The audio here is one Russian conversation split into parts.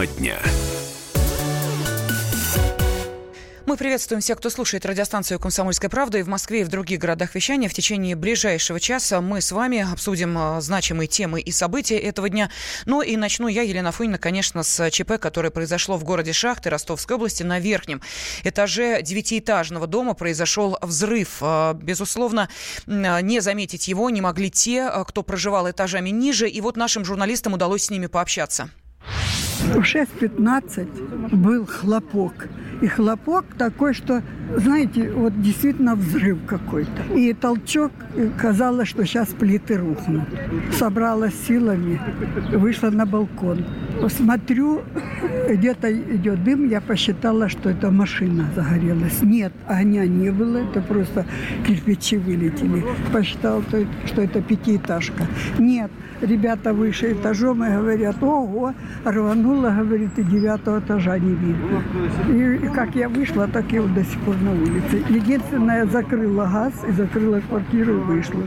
Тема дня. Мы приветствуем всех, кто слушает радиостанцию «Комсомольская правда» и в Москве, и в других городах вещания. В течение ближайшего часа мы с вами обсудим а, значимые темы и события этого дня. Ну и начну я, Елена Фунина, конечно, с ЧП, которое произошло в городе Шахты Ростовской области на верхнем этаже девятиэтажного дома произошел взрыв. А, безусловно, не заметить его не могли те, а, кто проживал этажами ниже. И вот нашим журналистам удалось с ними пообщаться. В 6.15 был хлопок. И хлопок такой, что, знаете, вот действительно взрыв какой-то. И толчок, казалось, что сейчас плиты рухнут. Собралась силами, вышла на балкон. Посмотрю, где-то идет дым, я посчитала, что это машина загорелась. Нет, огня не было, это просто кирпичи вылетели. Посчитала, что это пятиэтажка. Нет, ребята выше этажом и говорят, ого, рвануло, говорит, и девятого этажа не видно. И как я вышла, так я вот до сих пор на улице. Единственное, закрыла газ и закрыла квартиру и вышла.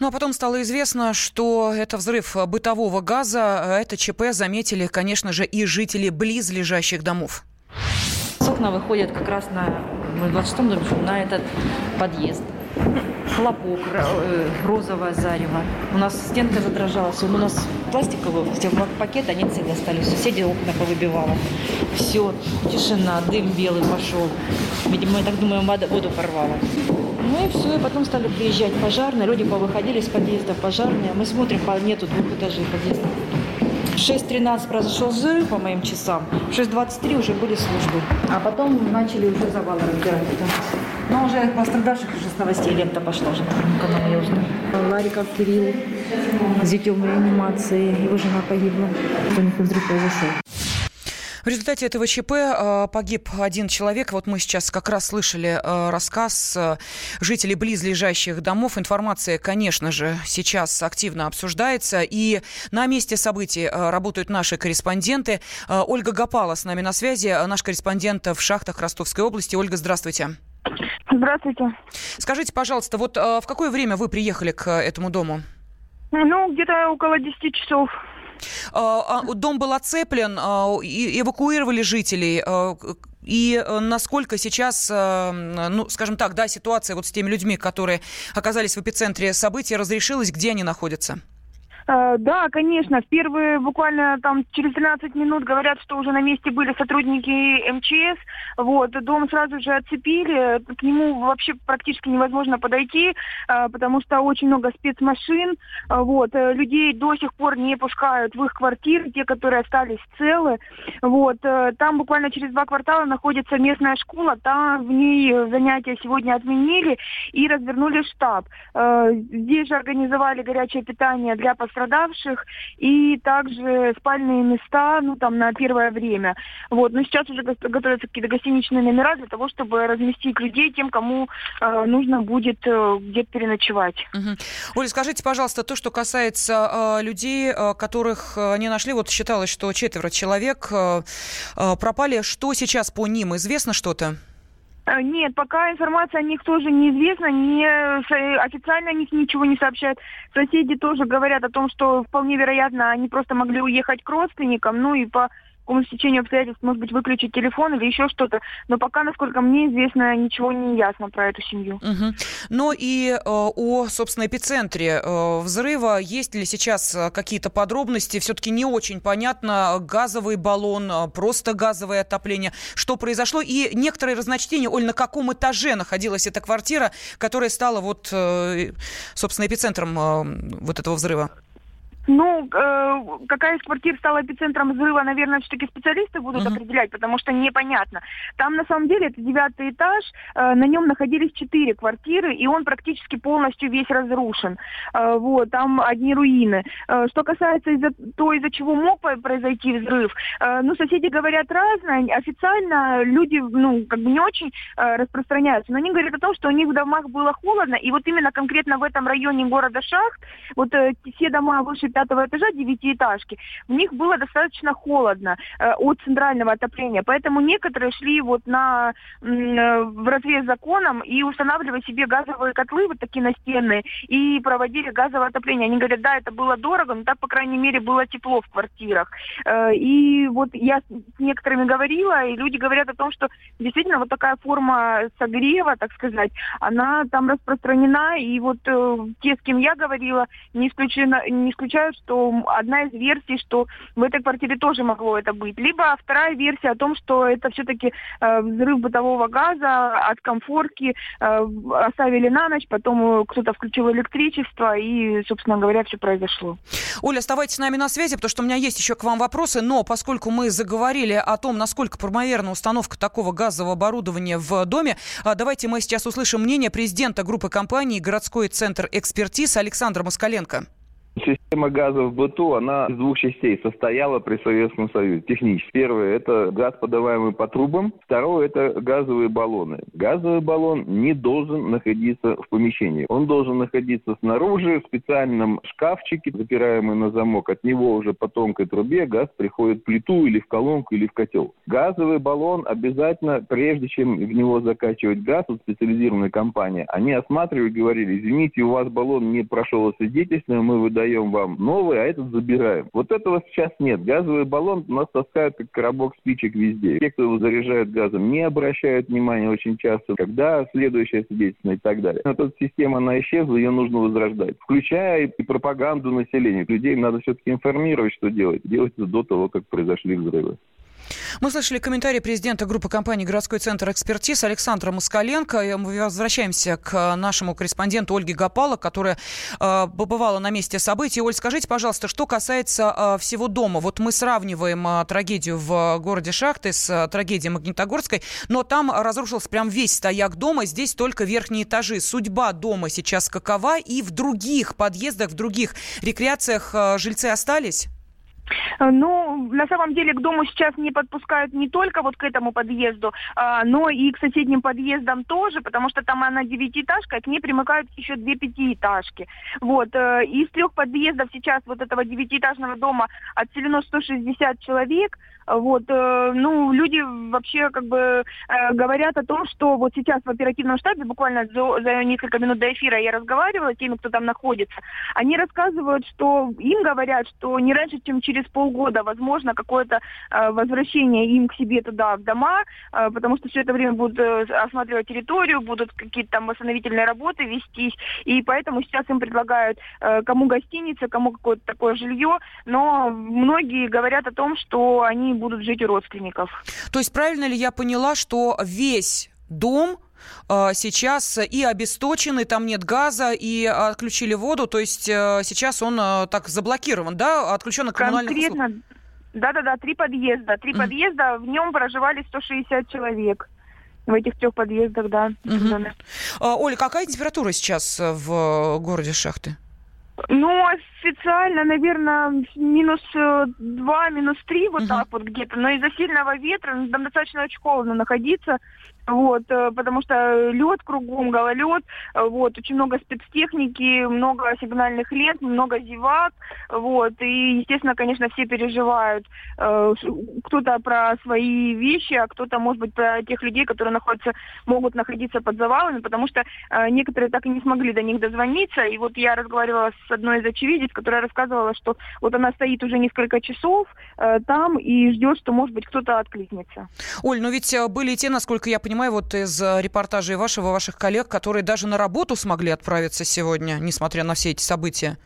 Ну а потом стало известно, что это взрыв бытового газа. Это ЧП заметили, конечно же, и жители близлежащих домов. С окна выходят как раз на, в 26-м доме на этот подъезд хлопок, э, розовое зарево. У нас стенка задрожалась. У нас пластиковые пакеты, они цели остались. Соседи окна повыбивало. Все, тишина, дым белый пошел. Видимо, я так думаю, воду порвало. Ну и все, и потом стали приезжать пожарные, люди повыходили из подъезда, пожарные. Мы смотрим, нету двух этажей подъезда. В 6.13 произошел взрыв по моим часам, в 6.23 уже были службы. А потом начали уже завалы разбирать. Но уже пострадавших уже с новостей лента пошла уже на канале я узнала. Лариков Кирилл в реанимации, его жена погибла. У них взрыв произошел. В результате этого ЧП э, погиб один человек. Вот мы сейчас как раз слышали э, рассказ э, жителей близлежащих домов. Информация, конечно же, сейчас активно обсуждается. И на месте событий работают наши корреспонденты. Ольга Гапала с нами на связи, наш корреспондент в шахтах Ростовской области. Ольга, здравствуйте. Здравствуйте. Скажите, пожалуйста, вот в какое время вы приехали к этому дому? Ну, где-то около 10 часов. А, а, дом был оцеплен, а, эвакуировали жителей. И э, насколько сейчас, ну, скажем так, да, ситуация вот с теми людьми, которые оказались в эпицентре событий, разрешилась, где они находятся? Э, да, конечно. В первые буквально там через 13 минут говорят, что уже на месте были сотрудники МЧС. Вот, дом сразу же оцепили. К нему вообще практически невозможно подойти, э, потому что очень много спецмашин. Э, вот, людей до сих пор не пускают в их квартиры, те, которые остались целы. Вот, там буквально через два квартала находится местная школа. Там в ней занятия сегодня отменили и развернули штаб. Здесь же организовали горячее питание для пострадавших пострадавших и также спальные места, ну, там, на первое время. Вот. Но сейчас уже готовятся какие-то гостиничные номера для того, чтобы разместить людей тем, кому э, нужно будет э, где-то переночевать. Угу. Оля, скажите, пожалуйста, то, что касается э, людей, э, которых э, не нашли, вот считалось, что четверо человек э, э, пропали. Что сейчас по ним? Известно что-то? Э, нет, пока информация о них тоже неизвестна, не, официально о них ничего не сообщают. Соседи тоже говорят о том, что вполне вероятно они просто могли уехать к родственникам, ну и по какому стечению обстоятельств, может быть, выключить телефон или еще что-то. Но пока, насколько мне известно, ничего не ясно про эту семью. Угу. Ну и э, о, собственно, эпицентре э, взрыва. Есть ли сейчас э, какие-то подробности? Все-таки не очень понятно. Газовый баллон, э, просто газовое отопление. Что произошло? И некоторые разночтения, Оль, на каком этаже находилась эта квартира, которая стала вот, э, собственно, эпицентром э, вот этого взрыва? Ну, э, какая из квартир стала эпицентром взрыва, наверное, все-таки специалисты будут uh-huh. определять, потому что непонятно. Там, на самом деле, это девятый этаж, э, на нем находились четыре квартиры, и он практически полностью весь разрушен. Э, вот, там одни руины. Э, что касается из-за то, из-за чего мог произойти взрыв, э, ну, соседи говорят разное. Официально люди, ну, как бы не очень э, распространяются, но они говорят о том, что у них в домах было холодно, и вот именно конкретно в этом районе города Шахт, вот э, все дома выше пятого этажа девятиэтажки, в них было достаточно холодно э, от центрального отопления, поэтому некоторые шли вот на, э, в разрез законом и устанавливали себе газовые котлы, вот такие настенные, и проводили газовое отопление. Они говорят, да, это было дорого, но так, по крайней мере, было тепло в квартирах. Э, и вот я с некоторыми говорила, и люди говорят о том, что действительно вот такая форма согрева, так сказать, она там распространена, и вот э, те, с кем я говорила, не, исключено, не исключают, что одна из версий, что в этой квартире тоже могло это быть. Либо вторая версия о том, что это все-таки э, взрыв бытового газа от комфорки, э, оставили на ночь, потом э, кто-то включил электричество, и, собственно говоря, все произошло. Оля, оставайтесь с нами на связи, потому что у меня есть еще к вам вопросы, но поскольку мы заговорили о том, насколько правомерна установка такого газового оборудования в доме, а, давайте мы сейчас услышим мнение президента группы компаний «Городской центр экспертиз» Александра Москаленко. Система газа в быту, она из двух частей состояла при Советском Союзе, технически. Первое – это газ, подаваемый по трубам. Второе – это газовые баллоны. Газовый баллон не должен находиться в помещении. Он должен находиться снаружи, в специальном шкафчике, запираемый на замок. От него уже по тонкой трубе газ приходит в плиту или в колонку или в котел. Газовый баллон обязательно, прежде чем в него закачивать газ, вот специализированная компания, они осматривали говорили, извините, у вас баллон не прошел освидетельствование, мы выдаем даем вам новый, а этот забираем. Вот этого сейчас нет. Газовый баллон у нас таскают как коробок спичек везде. Те, кто его заряжают газом, не обращают внимания очень часто, когда следующее свидетельство и так далее. Но эта система, она исчезла, ее нужно возрождать. Включая и пропаганду населения. Людей надо все-таки информировать, что делать. Делать это до того, как произошли взрывы. Мы слышали комментарий президента группы компании «Городской центр экспертиз» Александра Москаленко. Мы возвращаемся к нашему корреспонденту Ольге Гапало, которая э, побывала на месте событий. Оль, скажите, пожалуйста, что касается э, всего дома. Вот мы сравниваем э, трагедию в городе Шахты с э, трагедией Магнитогорской, но там разрушился прям весь стояк дома, здесь только верхние этажи. Судьба дома сейчас какова? И в других подъездах, в других рекреациях э, жильцы остались? Э, ну, на самом деле к дому сейчас не подпускают не только вот к этому подъезду, а, но и к соседним подъездам тоже, потому что там она девятиэтажка, а к ней примыкают еще две пятиэтажки. Вот. Э, из трех подъездов сейчас вот этого девятиэтажного дома отселено 160 человек. Вот, э, ну, люди вообще как бы говорят о том, что вот сейчас в оперативном штабе, буквально за, за несколько минут до эфира я разговаривала с теми, кто там находится, они рассказывают, что им говорят, что не раньше, чем через полгода, возможно, какое-то э, возвращение им к себе туда, в дома, э, потому что все это время будут э, осматривать территорию, будут какие-то там восстановительные работы вестись, и поэтому сейчас им предлагают кому гостиница, кому какое-то такое жилье, но многие говорят о том, что они будут жить у родственников. То есть правильно ли я поняла, что весь дом сейчас и обесточен, и там нет газа, и отключили воду, то есть э, сейчас он э, так заблокирован, да, отключен от коммунальных Конкретно, услуг? Да-да-да, три подъезда. Три mm. подъезда, в нем проживали 160 человек. В этих трех подъездах, да. Mm-hmm. Оля, какая температура сейчас в городе Шахты? Ну, официально, наверное, минус э, два, минус три, вот угу. так вот где-то. Но из-за сильного ветра ну, там достаточно очень холодно находиться. Вот, э, потому что лед кругом, гололед, вот, очень много спецтехники, много сигнальных лент, много зевак, вот, и, естественно, конечно, все переживают, э, кто-то про свои вещи, а кто-то, может быть, про тех людей, которые находятся, могут находиться под завалами, потому что э, некоторые так и не смогли до них дозвониться, и вот я разговаривала с одной из очевидец, которая рассказывала, что вот она стоит уже несколько часов там и ждет, что, может быть, кто-то откликнется. Оль, но ведь были те, насколько я понимаю, понимаю, вот из э, репортажей вашего, ваших коллег, которые даже на работу смогли отправиться сегодня, несмотря на все эти события.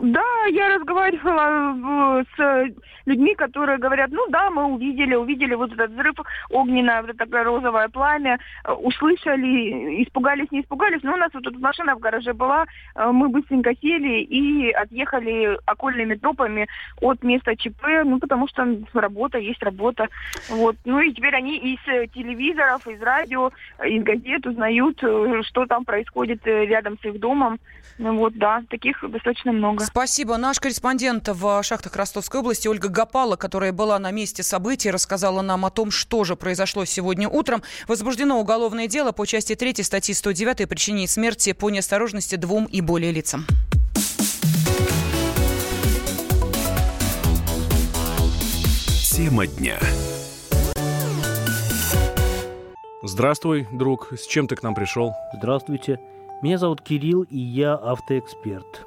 Да, я разговаривала э, с людьми, которые говорят, ну да, мы увидели, увидели вот этот взрыв огненное, вот это розовое пламя, э, услышали, испугались, не испугались, но у нас вот тут машина в гараже была, э, мы быстренько сели и отъехали окольными тропами от места ЧП, ну потому что работа есть работа, вот. Ну и теперь они из телевизоров, из радио, из газет узнают, что там происходит рядом с их домом, ну вот, да, таких достаточно много. Спасибо. Наш корреспондент в шахтах Ростовской области Ольга Гапала, которая была на месте событий, рассказала нам о том, что же произошло сегодня утром. Возбуждено уголовное дело по части 3 статьи 109 о причине смерти по неосторожности двум и более лицам. Тема дня. Здравствуй, друг. С чем ты к нам пришел? Здравствуйте. Меня зовут Кирилл, и я автоэксперт.